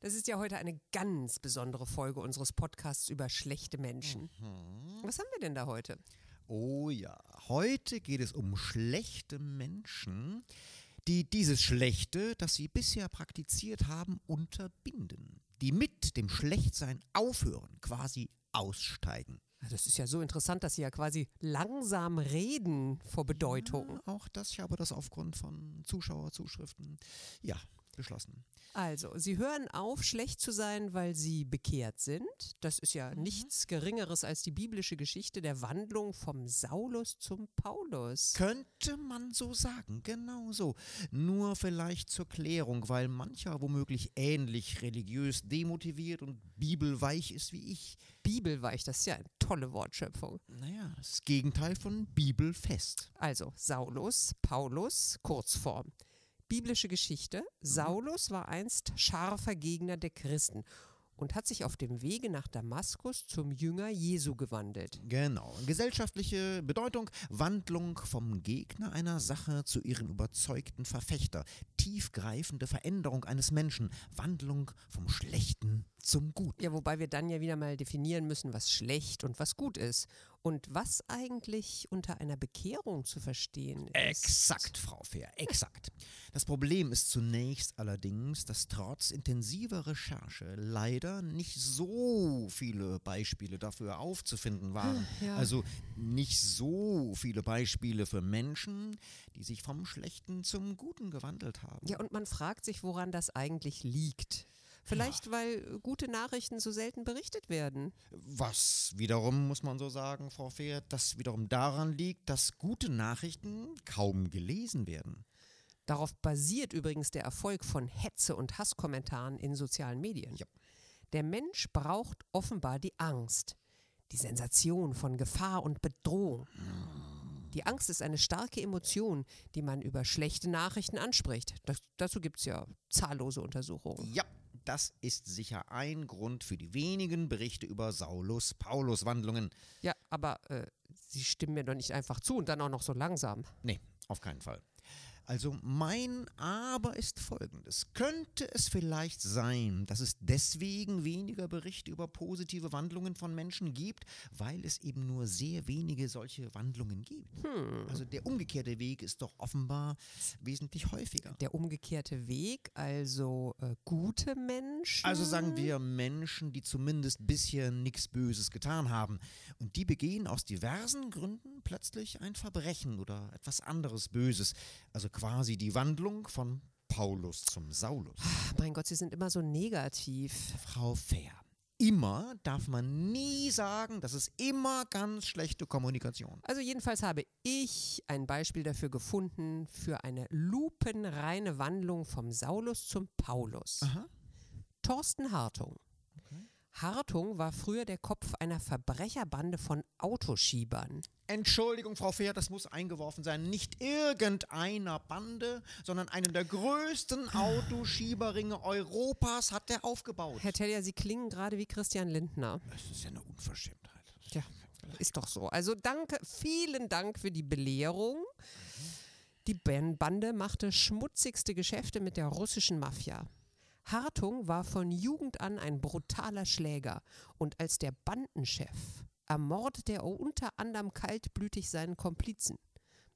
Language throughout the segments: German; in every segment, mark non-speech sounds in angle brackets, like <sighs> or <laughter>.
Das ist ja heute eine ganz besondere Folge unseres Podcasts über schlechte Menschen. Was haben wir denn da heute? Oh ja, heute geht es um schlechte Menschen, die dieses Schlechte, das sie bisher praktiziert haben, unterbinden. Die mit dem Schlechtsein aufhören, quasi aussteigen. Das ist ja so interessant, dass Sie ja quasi langsam reden vor Bedeutung. Auch das, ich habe das aufgrund von Zuschauerzuschriften, ja, beschlossen. Also, Sie hören auf, schlecht zu sein, weil Sie bekehrt sind. Das ist ja nichts Geringeres als die biblische Geschichte der Wandlung vom Saulus zum Paulus. Könnte man so sagen, genau so. Nur vielleicht zur Klärung, weil mancher womöglich ähnlich religiös demotiviert und bibelweich ist wie ich. Bibelweich, das ist ja eine tolle Wortschöpfung. Naja, das Gegenteil von bibelfest. Also Saulus, Paulus, Kurzform. Biblische Geschichte. Saulus war einst scharfer Gegner der Christen und hat sich auf dem Wege nach Damaskus zum Jünger Jesu gewandelt. Genau. Gesellschaftliche Bedeutung, Wandlung vom Gegner einer Sache zu ihren überzeugten Verfechter, tiefgreifende Veränderung eines Menschen, Wandlung vom Schlechten zum Guten. Ja, wobei wir dann ja wieder mal definieren müssen, was schlecht und was gut ist und was eigentlich unter einer Bekehrung zu verstehen ist. Exakt, Frau Fair, exakt. Das Problem ist zunächst allerdings, dass trotz intensiver Recherche leider nicht so viele Beispiele dafür aufzufinden waren. Ja. Also nicht so viele Beispiele für Menschen, die sich vom Schlechten zum Guten gewandelt haben. Ja, und man fragt sich, woran das eigentlich liegt. Vielleicht, weil gute Nachrichten so selten berichtet werden. Was wiederum, muss man so sagen, Frau Fair, das wiederum daran liegt, dass gute Nachrichten kaum gelesen werden. Darauf basiert übrigens der Erfolg von Hetze und Hasskommentaren in sozialen Medien. Ja. Der Mensch braucht offenbar die Angst, die Sensation von Gefahr und Bedrohung. Die Angst ist eine starke Emotion, die man über schlechte Nachrichten anspricht. Das, dazu gibt es ja zahllose Untersuchungen. Ja, das ist sicher ein Grund für die wenigen Berichte über Saulus-Paulus-Wandlungen. Ja, aber äh, Sie stimmen mir doch nicht einfach zu und dann auch noch so langsam. Nee, auf keinen Fall. Also mein Aber ist folgendes. Könnte es vielleicht sein, dass es deswegen weniger Berichte über positive Wandlungen von Menschen gibt, weil es eben nur sehr wenige solche Wandlungen gibt? Also der umgekehrte Weg ist doch offenbar wesentlich häufiger. Der umgekehrte Weg, also äh, gute Menschen. Also sagen wir Menschen, die zumindest bisher nichts Böses getan haben. Und die begehen aus diversen Gründen plötzlich ein Verbrechen oder etwas anderes Böses. Also quasi die Wandlung von Paulus zum Saulus. Mein Gott, Sie sind immer so negativ. Frau Fair. Immer darf man nie sagen, das ist immer ganz schlechte Kommunikation. Also jedenfalls habe ich ein Beispiel dafür gefunden für eine lupenreine Wandlung vom Saulus zum Paulus. Aha. Thorsten Hartung. Hartung war früher der Kopf einer Verbrecherbande von Autoschiebern. Entschuldigung, Frau Fair, das muss eingeworfen sein. Nicht irgendeiner Bande, sondern einen der größten <sighs> Autoschieberringe Europas hat er aufgebaut. Herr Tellier, Sie klingen gerade wie Christian Lindner. Das ist ja eine Unverschämtheit. Tja, ist doch so. Also danke, vielen Dank für die Belehrung. Die Ben- Bande machte schmutzigste Geschäfte mit der russischen Mafia. Hartung war von Jugend an ein brutaler Schläger und als der Bandenchef ermordete er unter anderem kaltblütig seinen Komplizen.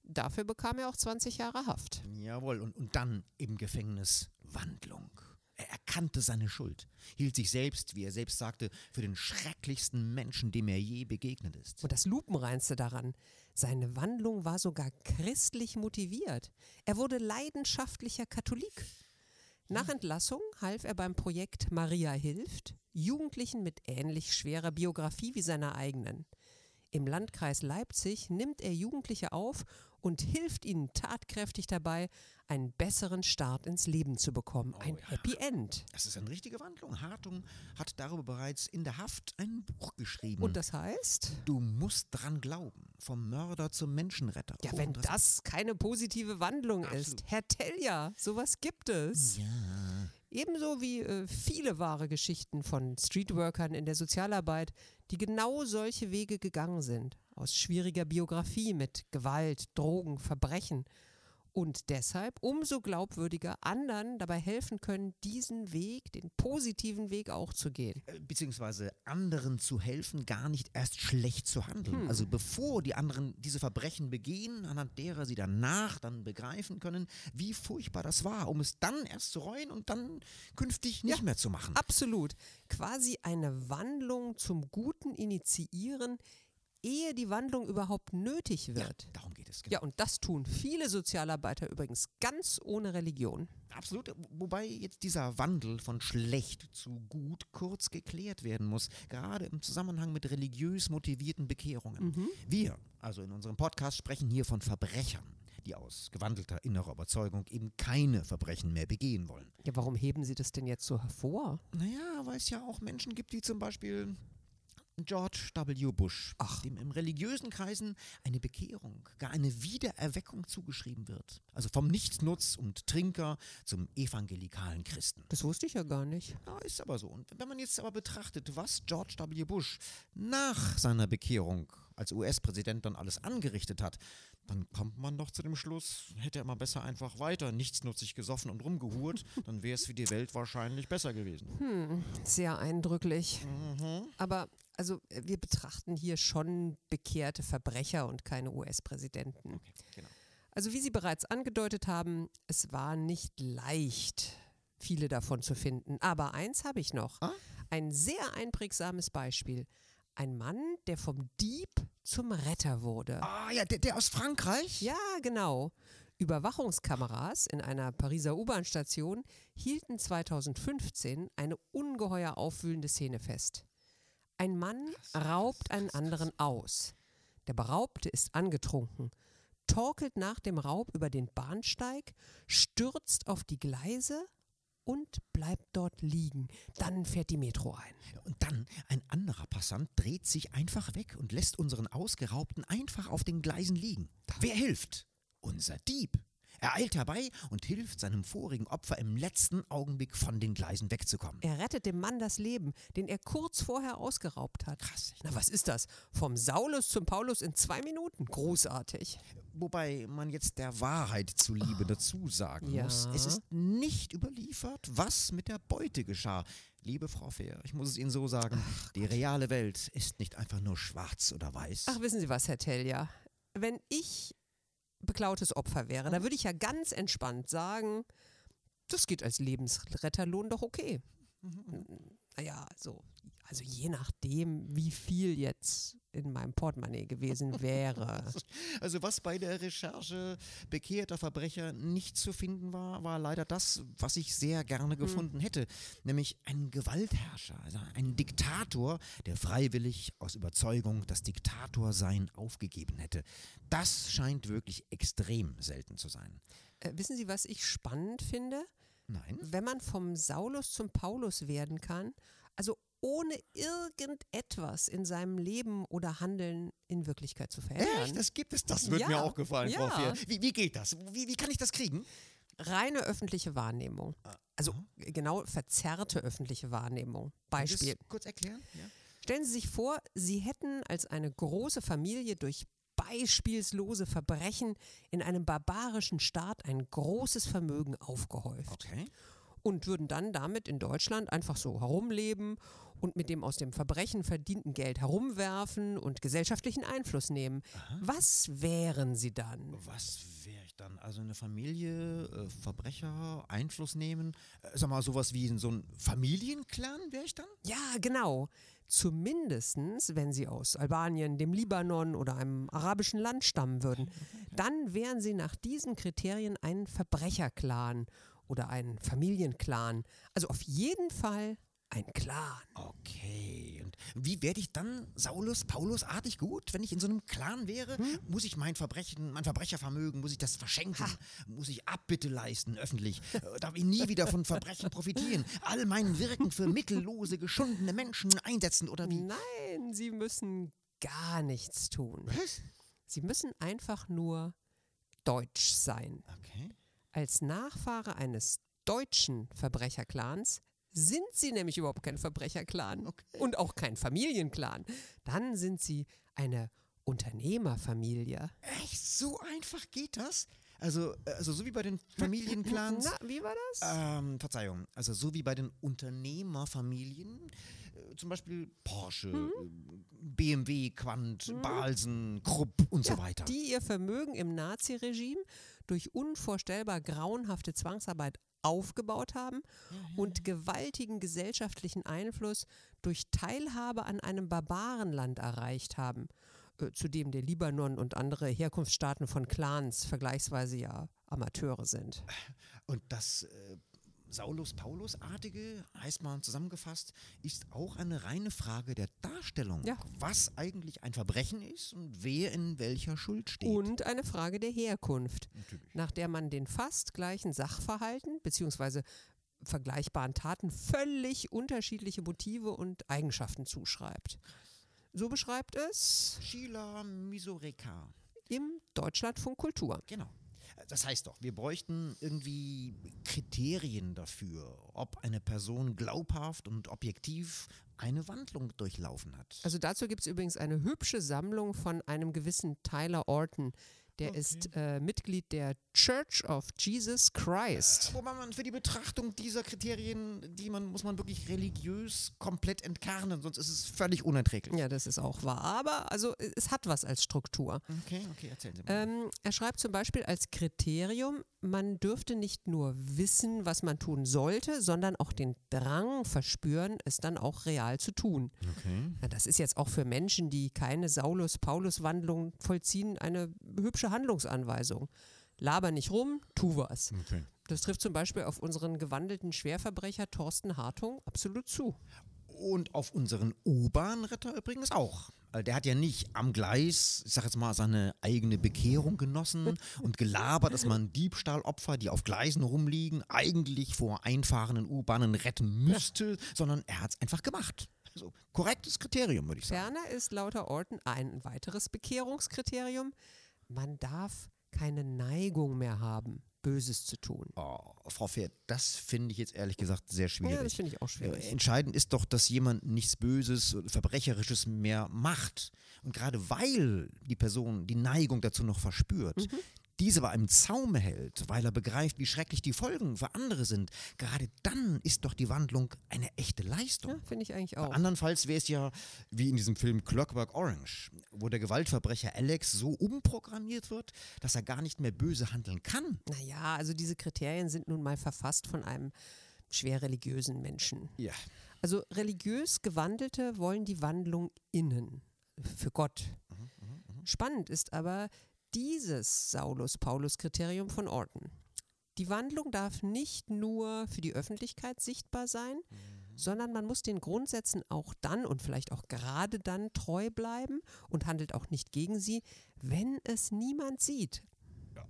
Dafür bekam er auch 20 Jahre Haft. Jawohl, und, und dann im Gefängnis Wandlung. Er erkannte seine Schuld, hielt sich selbst, wie er selbst sagte, für den schrecklichsten Menschen, dem er je begegnet ist. Und das Lupenreinste daran, seine Wandlung war sogar christlich motiviert. Er wurde leidenschaftlicher Katholik. Nach Entlassung half er beim Projekt Maria hilft Jugendlichen mit ähnlich schwerer Biografie wie seiner eigenen. Im Landkreis Leipzig nimmt er Jugendliche auf und hilft ihnen tatkräftig dabei, einen besseren Start ins Leben zu bekommen. Ein ja. Happy End. Das ist eine richtige Wandlung. Hartung hat darüber bereits in der Haft ein Buch geschrieben. Und das heißt? du musst dran glauben. Vom Mörder zum Menschenretter. Ja, Oh, wenn das- das keine positive Wandlung ist. Herr Telja, sowas gibt es. Ja. Ebenso wie äh, viele wahre Geschichten von Streetworkern in der Sozialarbeit, die genau solche Wege gegangen sind. Aus schwieriger Biografie mit Gewalt, Drogen, Verbrechen. Und deshalb umso glaubwürdiger anderen dabei helfen können, diesen Weg, den positiven Weg auch zu gehen. Äh, Beziehungsweise anderen zu helfen, gar nicht erst schlecht zu handeln. Hm. Also bevor die anderen diese Verbrechen begehen, anhand derer sie danach dann begreifen können, wie furchtbar das war, um es dann erst zu reuen und dann künftig nicht mehr zu machen. Absolut. Quasi eine Wandlung zum Guten initiieren, ehe die Wandlung überhaupt nötig Ja, wird. darum geht es. genau. Ja, und das tun viele Sozialarbeiter übrigens ganz ohne Religion. Absolut. Wobei jetzt dieser Wandel von schlecht zu gut kurz geklärt werden muss, gerade im Zusammenhang mit religiös motivierten Bekehrungen. Wir, also in unserem Podcast, sprechen hier von Verbrechern, die aus gewandelter innerer Überzeugung eben keine Verbrechen mehr begehen wollen. Ja, warum heben Sie das denn jetzt so hervor? Naja, weil es ja auch Menschen gibt, wie zum Beispiel George W. Bush, dem in religiösen Kreisen eine Bekehrung, gar eine Wiedererweckung zugeschrieben wird. Also vom Nichtsnutz und Trinker zum evangelikalen Christen. Das wusste ich ja gar nicht. Ja, ist aber so. Und wenn man jetzt aber betrachtet, was George W. Bush nach seiner Bekehrung als US-Präsident dann alles angerichtet hat, dann kommt man doch zu dem Schluss, hätte er mal besser einfach weiter nichtsnutzig gesoffen und rumgehurt, <laughs> dann wäre es für die Welt wahrscheinlich besser gewesen. Sehr eindrücklich. Aber also äh, wir betrachten hier schon bekehrte Verbrecher und keine US-Präsidenten. genau. Also wie Sie bereits angedeutet haben, es war nicht leicht, viele davon zu finden. Aber eins habe ich noch. Ah? Ein sehr einprägsames Beispiel. Ein Mann, der vom Dieb zum Retter wurde. Ah ja, der, der aus Frankreich? Ja, genau. Überwachungskameras in einer Pariser U-Bahn-Station hielten 2015 eine ungeheuer aufwühlende Szene fest. Ein Mann raubt einen anderen aus. Der Beraubte ist angetrunken, torkelt nach dem Raub über den Bahnsteig, stürzt auf die Gleise und bleibt dort liegen. Dann fährt die Metro ein. Und dann ein anderer Passant dreht sich einfach weg und lässt unseren Ausgeraubten einfach auf den Gleisen liegen. Wer hilft? Unser Dieb. Er eilt herbei und hilft seinem vorigen Opfer im letzten Augenblick von den Gleisen wegzukommen. Er rettet dem Mann das Leben, den er kurz vorher ausgeraubt hat. Krass. Na, was ist das? Vom Saulus zum Paulus in zwei Minuten? Großartig. Wobei man jetzt der Wahrheit zuliebe dazu sagen Ja. muss, es ist nicht überliefert, was mit der Beute geschah. Liebe Frau Fehr, ich muss es Ihnen so sagen, die reale Welt ist nicht einfach nur schwarz oder weiß. Ach, wissen Sie was, Herr Telja? Wenn ich beklautes Opfer wäre, da würde ich ja ganz entspannt sagen, das geht als Lebensretterlohn doch okay. Naja, also, also je nachdem, wie viel jetzt in meinem Portemonnaie gewesen wäre. <laughs> Also was bei der Recherche bekehrter Verbrecher nicht zu finden war, war leider das, was ich sehr gerne gefunden hätte, nämlich ein Gewaltherrscher, also ein Diktator, der freiwillig aus Überzeugung das Diktatorsein aufgegeben hätte. Das scheint wirklich extrem selten zu sein. Äh, wissen Sie, was ich spannend finde? Nein? wenn man vom Saulus zum Paulus werden kann, also ohne irgendetwas in seinem Leben oder Handeln in Wirklichkeit zu verändern. Echt? Das gibt es. Das würde Ja, mir auch gefallen, Frau ja. Fehr. Wie, wie geht das? Wie, wie kann ich das kriegen? Reine öffentliche Wahrnehmung. Also genau verzerrte öffentliche Wahrnehmung. Beispiel. Kurz erklären? Ja. Stellen Sie sich vor, Sie hätten als eine große Familie durch beispielslose Verbrechen in einem barbarischen Staat ein großes Vermögen aufgehäuft. Okay. und würden dann damit in Deutschland einfach so herumleben und mit dem aus dem Verbrechen verdienten Geld herumwerfen und gesellschaftlichen Einfluss nehmen. Was wären sie dann? Was wäre ich dann? Also eine Familie, äh, Verbrecher, Einfluss nehmen? Äh, sag mal, sowas wie so ein Familienclan wäre ich dann? Ja, genau. Zumindestens, wenn sie aus Albanien, dem Libanon oder einem arabischen Land stammen würden, <laughs> dann wären sie nach diesen Kriterien ein Verbrecherclan oder ein Familienclan. Also auf jeden Fall ein Clan. Okay. Und wie werde ich dann Saulus Paulus-artig gut, wenn ich in so einem Clan wäre? Muss ich mein Verbrechen, mein Verbrechervermögen, muss ich das verschenken? Muss ich Abbitte leisten öffentlich? Äh, Darf ich nie wieder von Verbrechen profitieren? All mein Wirken für mittellose, geschundene Menschen einsetzen oder wie? Nein, sie müssen gar nichts tun. Was? Sie müssen einfach nur deutsch sein. Okay. Als Nachfahre eines deutschen Verbrecherclans sind sie nämlich überhaupt kein Verbrecherclan Okay. und auch kein Familienclan. Dann sind sie eine Unternehmerfamilie. Echt? So einfach geht das? Also, äh, also so wie bei den Familienclans. Na, wie war das? Ähm, Verzeihung, also so wie bei den Unternehmerfamilien, äh, zum Beispiel Porsche, Mhm. äh, BMW, Quant, Balsen, Krupp und so weiter. die ihr Vermögen im Naziregime durch unvorstellbar grauenhafte Zwangsarbeit aufgebaut haben und gewaltigen gesellschaftlichen Einfluss durch Teilhabe an einem Barbarenland erreicht haben, äh, zu dem der Libanon und andere Herkunftsstaaten von Clans vergleichsweise ja Amateure sind. Und das äh, Saulus-Paulus-artige, heißt mal zusammengefasst, ist auch eine reine Frage der Darstellung, Ja. was eigentlich ein Verbrechen ist und wer in welcher Schuld steht. Und eine Frage der Herkunft, nach der man den fast gleichen Sachverhalten bzw. vergleichbaren Taten völlig unterschiedliche Motive und Eigenschaften zuschreibt. So beschreibt es Sheila Misoreka. im Deutschlandfunk Kultur. Genau. Das heißt doch, wir bräuchten irgendwie Kriterien dafür, ob eine Person glaubhaft und objektiv eine Wandlung durchlaufen hat. Also dazu gibt es übrigens eine hübsche Sammlung von einem gewissen Tyler Orton. Der ist äh, Mitglied der Church of Jesus Christ. Wobei man für die Betrachtung dieser Kriterien, die man, muss man wirklich religiös komplett entkernen, sonst ist es völlig unerträglich. Ja, das ist auch wahr. Aber also es hat was als Struktur. Okay, okay, erzählen Sie mal. Ähm, er schreibt zum Beispiel als Kriterium, man dürfte nicht nur wissen, was man tun sollte, sondern auch den Drang verspüren, es dann auch real zu tun. okay. Na, das ist jetzt auch für Menschen, die keine Saulus-Paulus-Wandlung vollziehen, eine hübsche Handlungsanweisung. Laber nicht rum, tu was. okay. Das trifft zum Beispiel auf unseren gewandelten Schwerverbrecher Thorsten Hartung absolut zu. Und auf unseren U-Bahn-Retter übrigens auch. Der hat ja nicht am Gleis, ich sag jetzt mal, seine eigene Bekehrung genossen <laughs> und gelabert, dass man Diebstahlopfer, die auf Gleisen rumliegen, eigentlich vor einfahrenden U-Bahnen retten müsste, sondern er hat es einfach gemacht. Also korrektes Kriterium, würde ich sagen. Ferner ist lauter Orten ein weiteres Bekehrungskriterium. Man darf keine Neigung mehr haben, Böses zu tun. Oh, Frau Pferd, das finde ich jetzt ehrlich gesagt sehr Ja, schwierig. das finde ich auch schwierig. Äh, Entscheidend ist doch, dass jemand nichts Böses oder Verbrecherisches mehr macht. Und gerade weil die Person die Neigung dazu noch verspürt, Mhm. Diese aber im Zaum hält, weil er begreift, wie schrecklich die Folgen für andere sind, gerade dann ist doch die Wandlung eine echte Leistung. Ja, finde ich eigentlich auch. Andernfalls wäre es ja wie in diesem Film Clockwork Orange, wo der Gewaltverbrecher Alex so umprogrammiert wird, dass er gar nicht mehr böse handeln kann. Naja, also diese Kriterien sind nun mal verfasst von einem schwer religiösen Menschen. Ja. Also religiös Gewandelte wollen die Wandlung innen, für Gott. Spannend ist aber dieses Saulus-Paulus-Kriterium von Orton. Die Wandlung darf nicht nur für die Öffentlichkeit sichtbar sein, sondern man muss den Grundsätzen auch dann und vielleicht auch gerade dann treu bleiben und handelt auch nicht gegen sie, wenn es niemand sieht.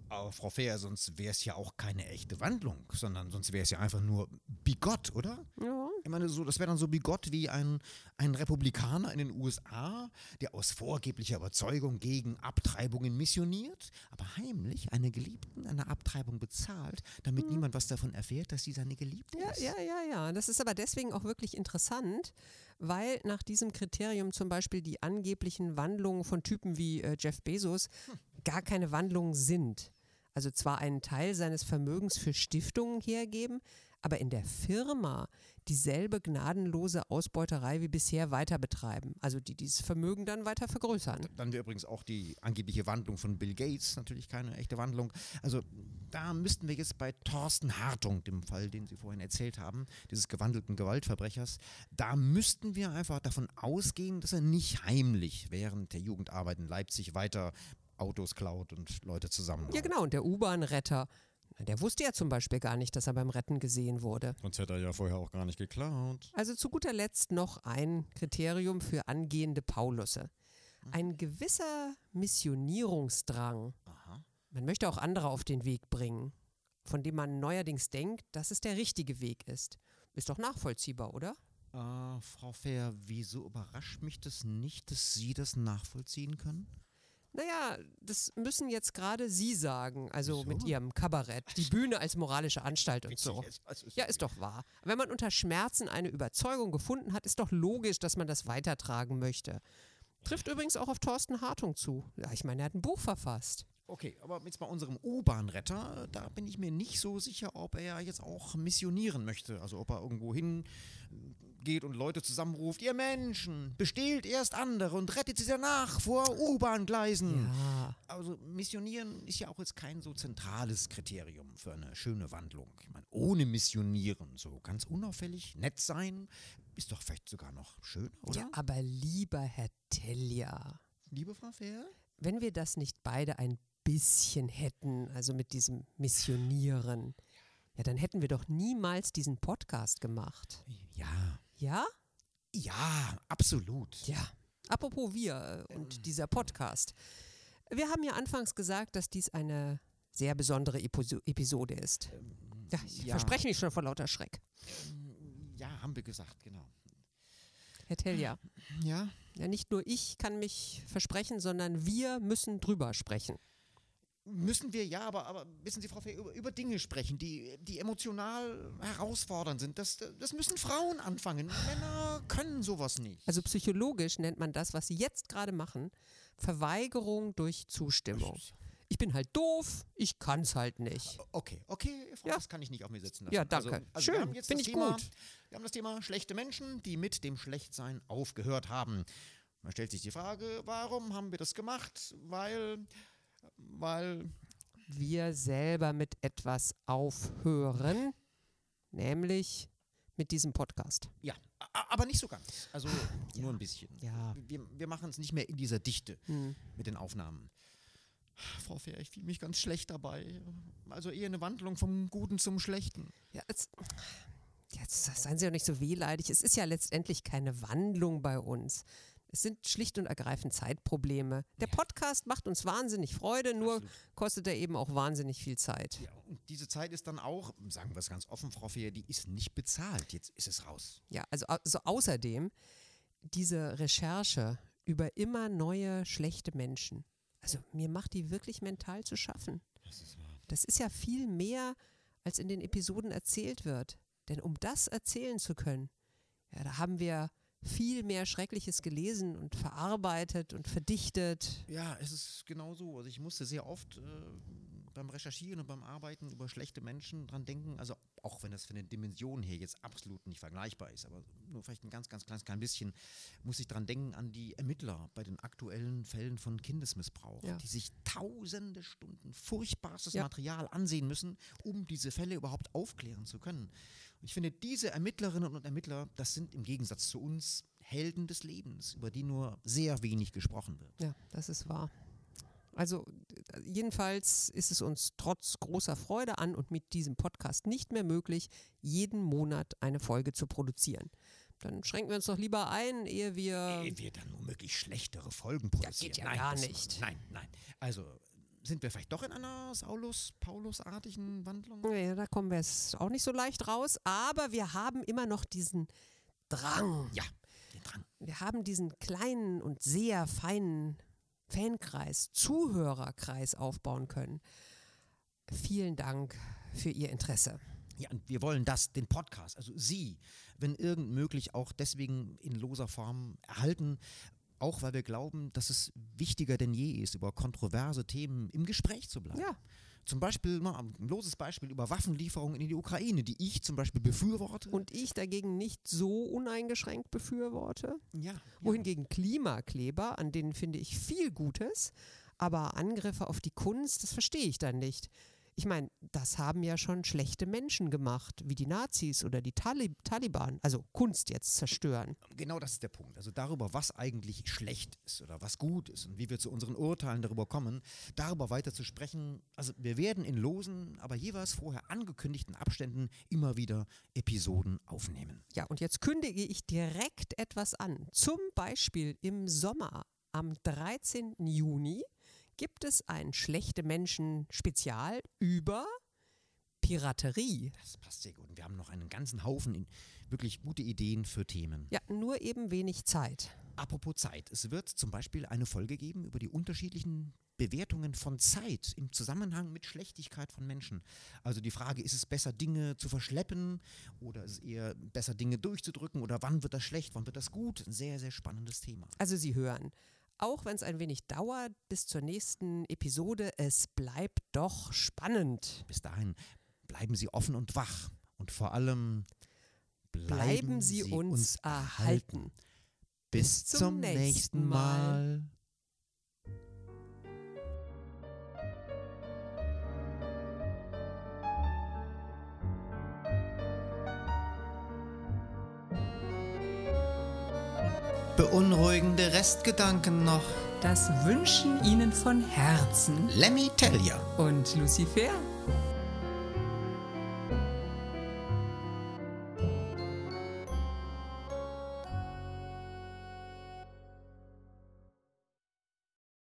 Aber Frau Fehr, sonst wäre es ja auch keine echte Wandlung, sondern sonst wäre es ja einfach nur bigott, oder? Ja, Ich meine, so, das wäre dann so bigott wie ein, ein Republikaner in den USA, der aus vorgeblicher Überzeugung gegen Abtreibungen missioniert, aber heimlich einer Geliebten eine Abtreibung bezahlt, damit niemand was davon erfährt, dass sie seine Geliebte Ja, ist. ja, ja, ja. Das ist aber deswegen auch wirklich interessant, weil nach diesem Kriterium zum Beispiel die angeblichen Wandlungen von Typen wie äh, Jeff Bezos gar keine Wandlungen sind. Also zwar einen Teil seines Vermögens für Stiftungen hergeben, aber in der Firma dieselbe gnadenlose Ausbeuterei wie bisher weiter betreiben. Also die dieses Vermögen dann weiter vergrößern. Dann wäre übrigens auch die angebliche Wandlung von Bill Gates natürlich keine echte Wandlung. Also da müssten wir jetzt bei Thorsten Hartung, dem Fall, den Sie vorhin erzählt haben, dieses gewandelten Gewaltverbrechers, da müssten wir einfach davon ausgehen, dass er nicht heimlich während der Jugendarbeit in Leipzig weiter Autos klaut und Leute zusammen. Ja genau, und der U-Bahn-Retter. Der wusste ja zum Beispiel gar nicht, dass er beim Retten gesehen wurde. Sonst hätte er ja vorher auch gar nicht geklaut. Also zu guter Letzt noch ein Kriterium für angehende Paulusse. Ein gewisser Missionierungsdrang. Aha. Man möchte auch andere auf den Weg bringen, von dem man neuerdings denkt, dass es der richtige Weg ist. Ist doch nachvollziehbar, oder? Äh, Frau Fair, wieso überrascht mich das nicht, dass Sie das nachvollziehen können? Naja, das müssen jetzt gerade Sie sagen, also Wieso? mit Ihrem Kabarett, die Bühne als moralische Anstalt und so. Ja, ist doch wahr. Wenn man unter Schmerzen eine Überzeugung gefunden hat, ist doch logisch, dass man das weitertragen möchte. Trifft übrigens auch auf Thorsten Hartung zu. Ja, ich meine, er hat ein Buch verfasst. Okay, aber jetzt bei unserem U-Bahn-Retter, da bin ich mir nicht so sicher, ob er jetzt auch missionieren möchte. Also ob er irgendwo hingeht und Leute zusammenruft, ihr Menschen, bestehlt erst andere und rettet sie danach vor U-Bahn-Gleisen. Ja. Also missionieren ist ja auch jetzt kein so zentrales Kriterium für eine schöne Wandlung. Ich meine, ohne missionieren, so ganz unauffällig, nett sein, ist doch vielleicht sogar noch schöner, oder? Ja, aber lieber Herr Telja, Liebe Frau Fair? wenn wir das nicht beide ein bisschen hätten, also mit diesem Missionieren, ja, dann hätten wir doch niemals diesen Podcast gemacht. Ja, Ja? ja, absolut. Ja. Apropos wir äh, und dieser Podcast. Wir haben ja anfangs gesagt, dass dies eine sehr besondere Episo- Episode ist. Ja, ich ja. verspreche mich schon vor lauter Schreck. Ja, haben wir gesagt, genau. Herr Telja, Ja, ja, nicht nur ich kann mich versprechen, sondern wir müssen drüber sprechen. Müssen wir ja, aber, aber wissen Sie, Frau Fair, über, über Dinge sprechen, die, die emotional herausfordernd sind. Das, das müssen Frauen anfangen. Männer können sowas nicht. Also psychologisch nennt man das, was Sie jetzt gerade machen, Verweigerung durch Zustimmung. Ich bin halt doof, ich kann es halt nicht. Okay, okay, Frau, Ja. das kann ich nicht auf mir sitzen lassen. Ja, danke. Also, also Schön, wir haben jetzt find das ich Thema, gut. Wir haben das Thema schlechte Menschen, die mit dem Schlechtsein aufgehört haben. Man stellt sich die Frage, warum haben wir das gemacht? Weil, weil, Wir selber mit etwas aufhören, nämlich mit diesem Podcast. ja, aber nicht so ganz. Also nur ein bisschen. Ja. Wir, wir machen es nicht mehr in dieser Dichte Hm. mit den Aufnahmen. Frau Fair, ich fühle mich ganz schlecht dabei. Also eher eine Wandlung vom Guten zum Schlechten. Ja, jetzt, jetzt seien Sie doch nicht so wehleidig. Es ist ja letztendlich keine Wandlung bei uns. Es sind schlicht und ergreifend Zeitprobleme. Der Podcast macht uns wahnsinnig Freude, nur Absolut. kostet er eben auch wahnsinnig viel Zeit. Ja, und diese Zeit ist dann auch, sagen wir es ganz offen, Frau Fair, die ist nicht bezahlt. Jetzt ist es raus. Ja, also, also außerdem diese Recherche über immer neue schlechte Menschen. Also mir macht die wirklich mental zu schaffen. Das ist ja viel mehr, als in den Episoden erzählt wird. Denn um das erzählen zu können, ja, da haben wir viel mehr Schreckliches gelesen und verarbeitet und verdichtet. Ja, es ist genau so. Also ich musste sehr oft äh, beim Recherchieren und beim Arbeiten über schlechte Menschen dran denken. Also auch wenn das von den Dimensionen her jetzt absolut nicht vergleichbar ist, aber nur vielleicht ein ganz, ganz kleines klein bisschen, muss ich dran denken an die Ermittler bei den aktuellen Fällen von Kindesmissbrauch, Ja. die sich tausende Stunden furchtbarstes Ja. Material ansehen müssen, um diese Fälle überhaupt aufklären zu können. Und ich finde, diese Ermittlerinnen und Ermittler, das sind im Gegensatz zu uns Helden des Lebens, über die nur sehr wenig gesprochen wird. Ja, das ist wahr. Also äh, jedenfalls ist es uns trotz großer Freude an und mit diesem Podcast nicht mehr möglich, jeden Monat eine Folge zu produzieren. Dann schränken wir uns doch lieber ein, ehe wir... Ehe wir dann womöglich schlechtere Folgen produzieren. geht ja nein, gar das- nicht. Nein, nein. Also sind wir vielleicht doch in einer Saulus-Paulus-artigen Wandlung? Ja, da kommen wir jetzt auch nicht so leicht raus, aber wir haben immer noch diesen Drang. Ja, den Drang. Wir haben diesen kleinen und sehr feinen Fankreis, Zuhörerkreis aufbauen können. Vielen Dank für Ihr Interesse. Ja, und wir wollen das, den Podcast, also Sie, wenn irgend möglich, auch deswegen in loser Form erhalten. Auch weil wir glauben, dass es wichtiger denn je ist, über kontroverse Themen im Gespräch zu bleiben. Ja. Zum Beispiel, mal ein loses Beispiel über Waffenlieferungen in die Ukraine, die ich zum Beispiel befürworte. Und ich dagegen nicht so uneingeschränkt befürworte. ja, ja. Wohingegen Klimakleber, an denen finde ich viel Gutes, aber Angriffe auf die Kunst, das verstehe ich dann nicht. Ich meine, das haben ja schon schlechte Menschen gemacht, wie die Nazis oder die Talib Taliban, also Kunst jetzt zerstören. Genau das ist der Punkt. Also darüber, was eigentlich schlecht ist oder was gut ist und wie wir zu unseren Urteilen darüber kommen, darüber weiter zu sprechen. Also wir werden in losen, aber jeweils vorher angekündigten Abständen immer wieder Episoden aufnehmen. Ja, und jetzt kündige ich direkt etwas an. Zum Beispiel im Sommer am 13. Juni gibt es ein Schlechte Menschen Spezial über Piraterie. Das passt sehr gut. Und wir haben noch einen ganzen Haufen in wirklich gute Ideen für Themen. Ja, nur eben wenig Zeit. Apropos Zeit. Es wird zum Beispiel eine Folge geben über die unterschiedlichen Bewertungen von Zeit im Zusammenhang mit Schlechtigkeit von Menschen. Also die Frage, ist es besser, Dinge zu verschleppen oder ist es eher besser, Dinge durchzudrücken oder wann wird das schlecht, wann wird das gut? Ein sehr, sehr spannendes Thema. Also Sie hören, auch wenn es ein wenig dauert bis zur nächsten Episode, es bleibt doch spannend. Bis dahin bleiben Sie offen und wach und vor allem bleiben, Bleiben Sie uns erhalten. Bis, zum zum nächsten nächsten Mal. Mal. Beunruhigende Restgedanken noch. Das wünschen Ihnen von Herzen Lemmy Tellier. und Lucifer.